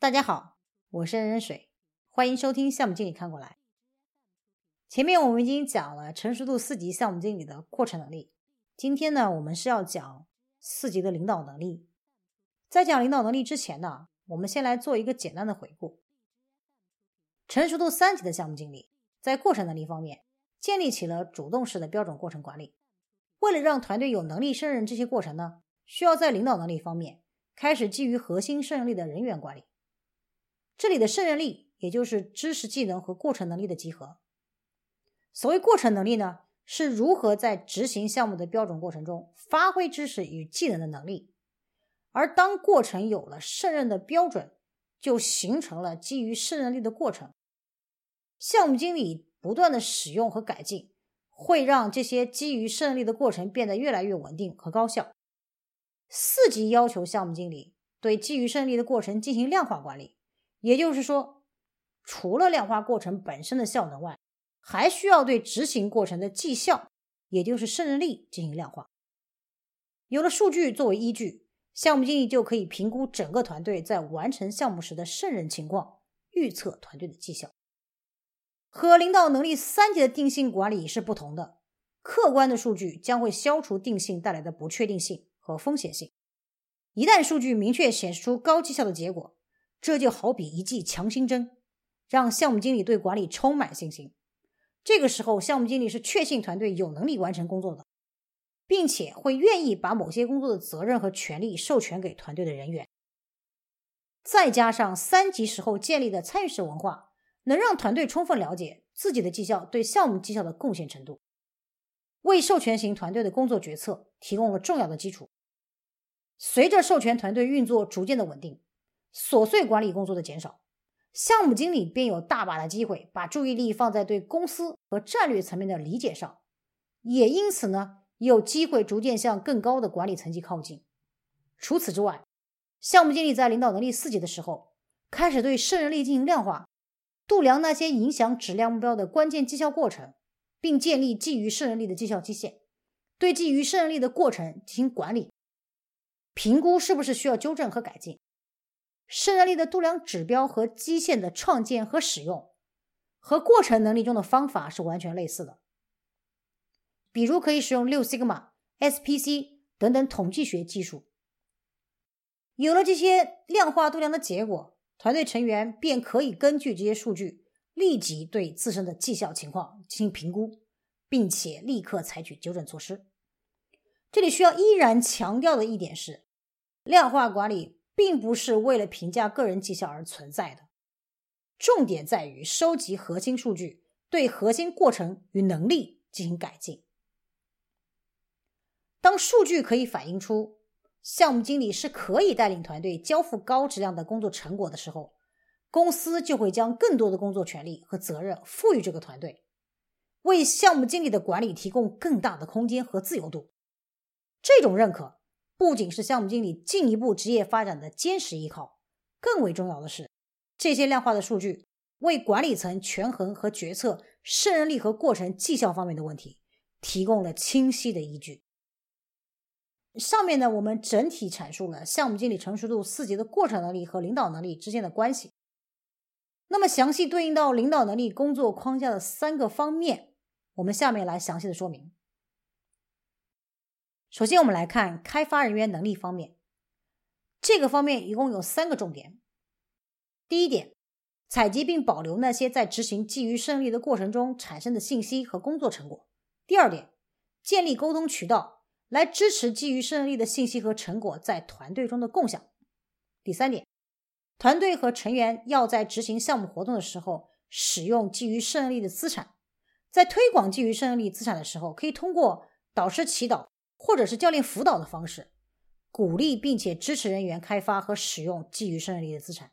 大家好，我是任水，欢迎收听项目经理看过来。前面我们已经讲了成熟度四级项目经理的过程能力，今天呢，我们是要讲四级的领导能力。在讲领导能力之前呢，我们先来做一个简单的回顾。成熟度三级的项目经理在过程能力方面建立起了主动式的标准过程管理。为了让团队有能力胜任这些过程呢，需要在领导能力方面开始基于核心胜任力的人员管理。这里的胜任力，也就是知识、技能和过程能力的集合。所谓过程能力呢，是如何在执行项目的标准过程中发挥知识与技能的能力。而当过程有了胜任的标准，就形成了基于胜任力的过程。项目经理不断的使用和改进，会让这些基于胜任力的过程变得越来越稳定和高效。四级要求项目经理对基于胜利的过程进行量化管理。也就是说，除了量化过程本身的效能外，还需要对执行过程的绩效，也就是胜任力进行量化。有了数据作为依据，项目经理就可以评估整个团队在完成项目时的胜任情况，预测团队的绩效。和领导能力三级的定性管理是不同的，客观的数据将会消除定性带来的不确定性和风险性。一旦数据明确显示出高绩效的结果，这就好比一剂强心针，让项目经理对管理充满信心。这个时候，项目经理是确信团队有能力完成工作的，并且会愿意把某些工作的责任和权利授权给团队的人员。再加上三级时候建立的参与式文化，能让团队充分了解自己的绩效对项目绩效的贡献程度，为授权型团队的工作决策提供了重要的基础。随着授权团队运作逐渐的稳定。琐碎管理工作的减少，项目经理便有大把的机会把注意力放在对公司和战略层面的理解上，也因此呢，有机会逐渐向更高的管理层级靠近。除此之外，项目经理在领导能力四级的时候，开始对胜任力进行量化，度量那些影响质量目标的关键绩效过程，并建立基于胜任力的绩效基线，对基于胜任力的过程进行管理，评估是不是需要纠正和改进。胜任力的度量指标和基线的创建和使用，和过程能力中的方法是完全类似的。比如可以使用六 sigma、SPC 等等统计学技术。有了这些量化度量的结果，团队成员便可以根据这些数据，立即对自身的绩效情况进行评估，并且立刻采取纠正措施。这里需要依然强调的一点是，量化管理。并不是为了评价个人绩效而存在的，重点在于收集核心数据，对核心过程与能力进行改进。当数据可以反映出项目经理是可以带领团队交付高质量的工作成果的时候，公司就会将更多的工作权利和责任赋予这个团队，为项目经理的管理提供更大的空间和自由度。这种认可。不仅是项目经理进一步职业发展的坚实依靠，更为重要的是，这些量化的数据为管理层权衡和决策胜任力和过程绩效方面的问题提供了清晰的依据。上面呢，我们整体阐述了项目经理成熟度四级的过程能力和领导能力之间的关系。那么，详细对应到领导能力工作框架的三个方面，我们下面来详细的说明。首先，我们来看开发人员能力方面。这个方面一共有三个重点。第一点，采集并保留那些在执行基于胜利的过程中产生的信息和工作成果。第二点，建立沟通渠道来支持基于胜利的信息和成果在团队中的共享。第三点，团队和成员要在执行项目活动的时候使用基于胜利的资产。在推广基于胜利资产的时候，可以通过导师祈祷。或者是教练辅导的方式，鼓励并且支持人员开发和使用基于胜任力的资产。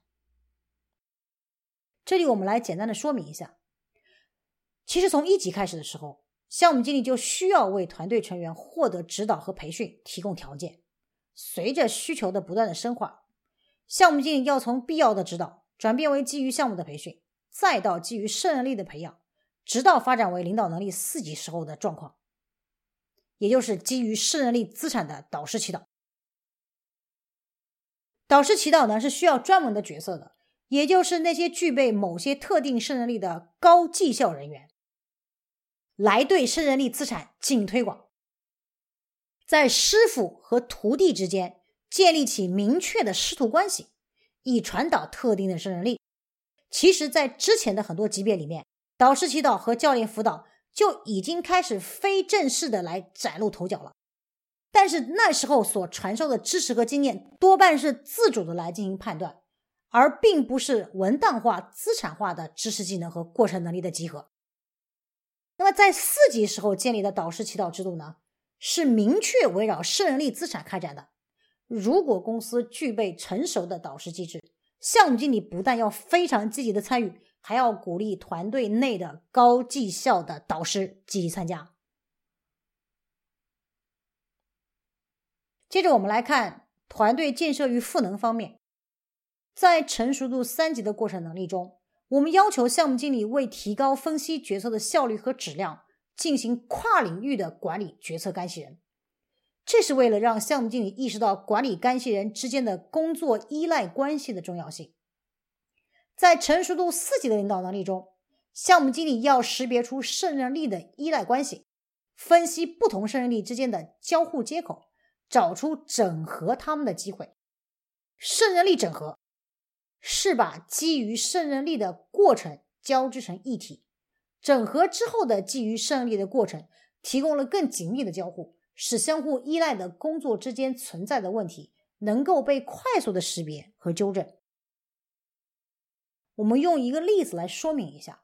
这里我们来简单的说明一下，其实从一级开始的时候，项目经理就需要为团队成员获得指导和培训提供条件。随着需求的不断的深化，项目经理要从必要的指导转变为基于项目的培训，再到基于胜任力的培养，直到发展为领导能力四级时候的状况。也就是基于胜任力资产的导师祈祷。导师祈祷呢是需要专门的角色的，也就是那些具备某些特定胜任力的高绩效人员，来对胜任力资产进行推广，在师傅和徒弟之间建立起明确的师徒关系，以传导特定的胜任力。其实，在之前的很多级别里面，导师祈祷和教练辅导就已经开始非正式的来崭露头角了。但是那时候所传授的知识和经验多半是自主的来进行判断，而并不是文档化、资产化的知识技能和过程能力的集合。那么在四级时候建立的导师祈祷制度呢，是明确围绕胜任力资产开展的。如果公司具备成熟的导师机制，项目经理不但要非常积极的参与，还要鼓励团队内的高绩效的导师积极参加。接着我们来看团队建设与赋能方面，在成熟度三级的过程能力中，我们要求项目经理为提高分析决策的效率和质量，进行跨领域的管理决策干系人。这是为了让项目经理意识到管理干系人之间的工作依赖关系的重要性。在成熟度四级的领导能力中，项目经理要识别出胜任力的依赖关系，分析不同胜任力之间的交互接口，找出整合他们的机会。胜任力整合是把基于胜任力的过程交织成一体，整合之后的基于胜任力的过程提供了更紧密的交互。使相互依赖的工作之间存在的问题能够被快速的识别和纠正。我们用一个例子来说明一下：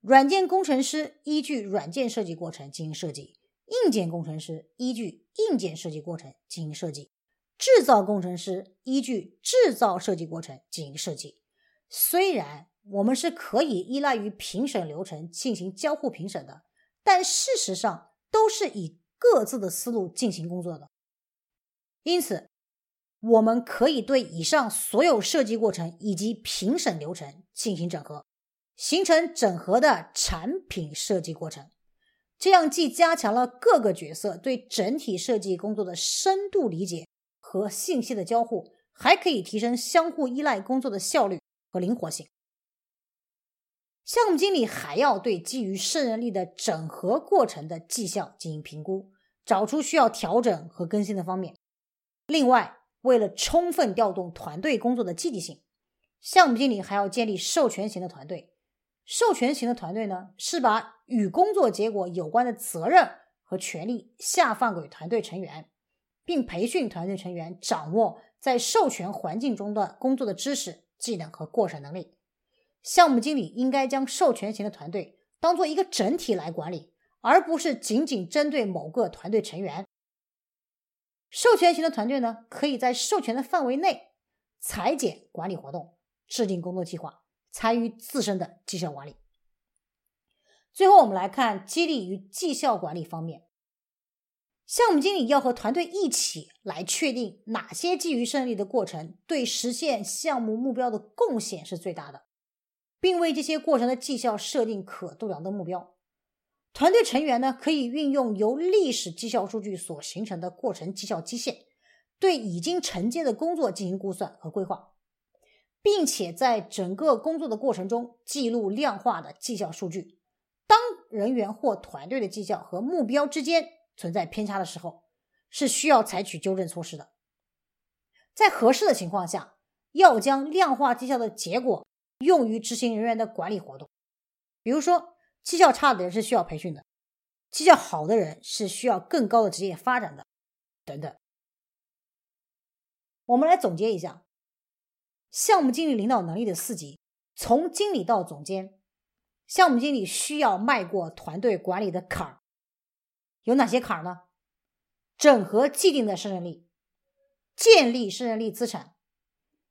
软件工程师依据软件设计过程进行设计，硬件工程师依据硬件设计过程进行设计，制造工程师依据制造设计过程进行设计。虽然我们是可以依赖于评审流程进行交互评审的，但事实上都是以。各自的思路进行工作的，因此，我们可以对以上所有设计过程以及评审流程进行整合，形成整合的产品设计过程。这样既加强了各个角色对整体设计工作的深度理解和信息的交互，还可以提升相互依赖工作的效率和灵活性。项目经理还要对基于胜任力的整合过程的绩效进行评估，找出需要调整和更新的方面。另外，为了充分调动团队工作的积极性，项目经理还要建立授权型的团队。授权型的团队呢，是把与工作结果有关的责任和权利下放给团队成员，并培训团队成员掌握在授权环境中的工作的知识、技能和过程能力。项目经理应该将授权型的团队当做一个整体来管理，而不是仅仅针对某个团队成员。授权型的团队呢，可以在授权的范围内裁剪管理活动，制定工作计划，参与自身的绩效管理。最后，我们来看激励与绩效管理方面，项目经理要和团队一起来确定哪些基于胜利的过程对实现项目目标的贡献是最大的。并为这些过程的绩效设定可度量的目标。团队成员呢，可以运用由历史绩效数据所形成的过程绩效基线，对已经承接的工作进行估算和规划，并且在整个工作的过程中记录量化的绩效数据。当人员或团队的绩效和目标之间存在偏差的时候，是需要采取纠正措施的。在合适的情况下，要将量化绩效的结果。用于执行人员的管理活动，比如说，绩效差的人是需要培训的，绩效好的人是需要更高的职业发展的，等等。我们来总结一下，项目经理领导能力的四级，从经理到总监，项目经理需要迈过团队管理的坎儿，有哪些坎儿呢？整合既定的胜任力，建立胜任力资产，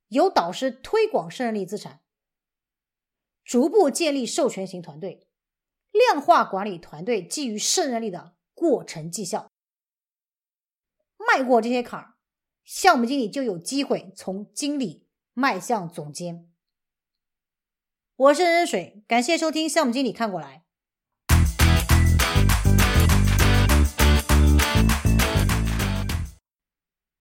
由导师推广胜任力资产。逐步建立授权型团队，量化管理团队基于胜任力的过程绩效。迈过这些坎儿，项目经理就有机会从经理迈向总监。我是任水，感谢收听项目经理看过来。